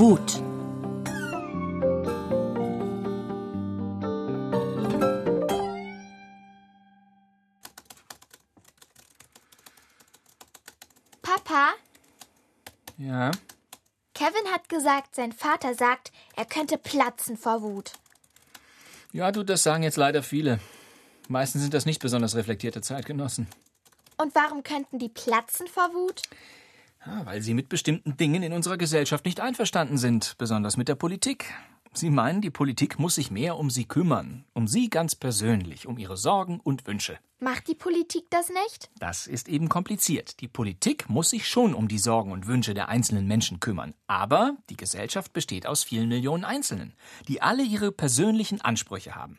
Wut. Papa? Ja. Kevin hat gesagt, sein Vater sagt, er könnte platzen vor Wut. Ja, du, das sagen jetzt leider viele. Meistens sind das nicht besonders reflektierte Zeitgenossen. Und warum könnten die platzen vor Wut? Ja, weil sie mit bestimmten Dingen in unserer Gesellschaft nicht einverstanden sind, besonders mit der Politik. Sie meinen, die Politik muss sich mehr um sie kümmern, um sie ganz persönlich, um ihre Sorgen und Wünsche. Macht die Politik das nicht? Das ist eben kompliziert. Die Politik muss sich schon um die Sorgen und Wünsche der einzelnen Menschen kümmern. Aber die Gesellschaft besteht aus vielen Millionen Einzelnen, die alle ihre persönlichen Ansprüche haben.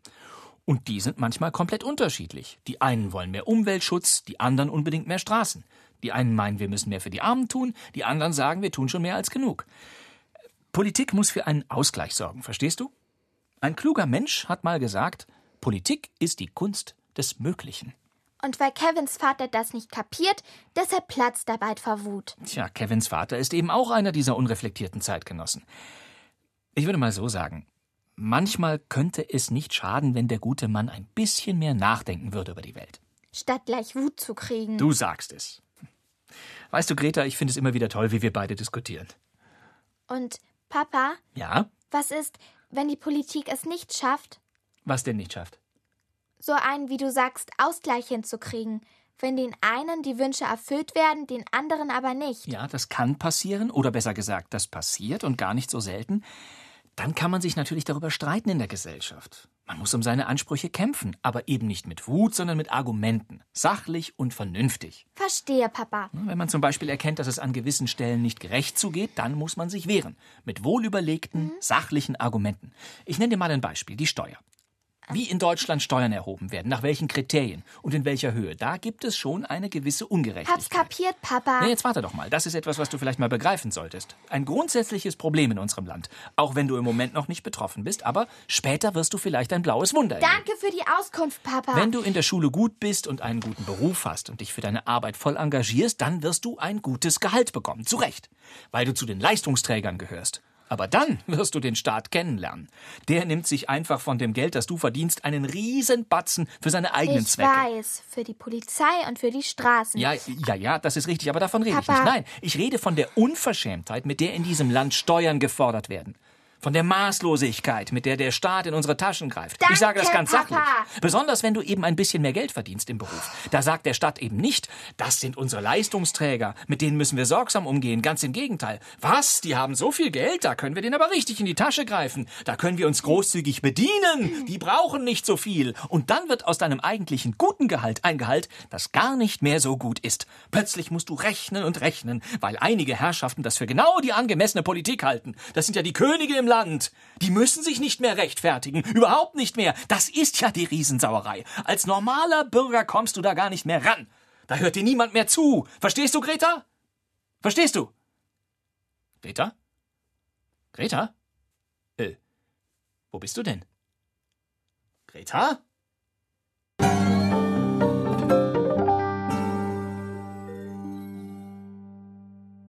Und die sind manchmal komplett unterschiedlich. Die einen wollen mehr Umweltschutz, die anderen unbedingt mehr Straßen. Die einen meinen, wir müssen mehr für die Armen tun, die anderen sagen, wir tun schon mehr als genug. Politik muss für einen Ausgleich sorgen, verstehst du? Ein kluger Mensch hat mal gesagt, Politik ist die Kunst des Möglichen. Und weil Kevins Vater das nicht kapiert, deshalb platzt er bald vor Wut. Tja, Kevins Vater ist eben auch einer dieser unreflektierten Zeitgenossen. Ich würde mal so sagen, manchmal könnte es nicht schaden, wenn der gute Mann ein bisschen mehr nachdenken würde über die Welt. Statt gleich Wut zu kriegen. Du sagst es. Weißt du, Greta, ich finde es immer wieder toll, wie wir beide diskutieren. Und Papa, Ja? was ist, wenn die Politik es nicht schafft, Was denn nicht schafft? so einen, wie du sagst, Ausgleich hinzukriegen? Wenn den einen die Wünsche erfüllt werden, den anderen aber nicht. Ja, das kann passieren, oder besser gesagt, das passiert und gar nicht so selten. Dann kann man sich natürlich darüber streiten in der Gesellschaft. Man muss um seine Ansprüche kämpfen, aber eben nicht mit Wut, sondern mit Argumenten. Sachlich und vernünftig. Verstehe, Papa. Wenn man zum Beispiel erkennt, dass es an gewissen Stellen nicht gerecht zugeht, dann muss man sich wehren. Mit wohlüberlegten, sachlichen Argumenten. Ich nenne dir mal ein Beispiel, die Steuer. Wie in Deutschland Steuern erhoben werden, nach welchen Kriterien und in welcher Höhe, da gibt es schon eine gewisse Hab's Ungerechtigkeit. kapiert, Papa. Na, jetzt warte doch mal. Das ist etwas, was du vielleicht mal begreifen solltest. Ein grundsätzliches Problem in unserem Land. Auch wenn du im Moment noch nicht betroffen bist, aber später wirst du vielleicht ein blaues Wunder erleben. Danke für die Auskunft, Papa. Wenn du in der Schule gut bist und einen guten Beruf hast und dich für deine Arbeit voll engagierst, dann wirst du ein gutes Gehalt bekommen. Zu Recht. Weil du zu den Leistungsträgern gehörst. Aber dann wirst du den Staat kennenlernen. Der nimmt sich einfach von dem Geld, das du verdienst, einen riesen Batzen für seine eigenen ich Zwecke. weiß, für die Polizei und für die Straßen. Ja, ja, ja, das ist richtig, aber davon rede ich Papa. nicht. Nein, ich rede von der Unverschämtheit, mit der in diesem Land Steuern gefordert werden. Von der Maßlosigkeit, mit der der Staat in unsere Taschen greift. Danke, ich sage das ganz Papa. sachlich. Besonders wenn du eben ein bisschen mehr Geld verdienst im Beruf. Da sagt der Staat eben nicht, das sind unsere Leistungsträger, mit denen müssen wir sorgsam umgehen. Ganz im Gegenteil. Was? Die haben so viel Geld, da können wir denen aber richtig in die Tasche greifen. Da können wir uns großzügig bedienen. Die brauchen nicht so viel. Und dann wird aus deinem eigentlichen guten Gehalt ein Gehalt, das gar nicht mehr so gut ist. Plötzlich musst du rechnen und rechnen, weil einige Herrschaften das für genau die angemessene Politik halten. Das sind ja die Könige im Land. Die müssen sich nicht mehr rechtfertigen. Überhaupt nicht mehr. Das ist ja die Riesensauerei. Als normaler Bürger kommst du da gar nicht mehr ran. Da hört dir niemand mehr zu. Verstehst du, Greta? Verstehst du? Greta? Greta? Äh, wo bist du denn? Greta?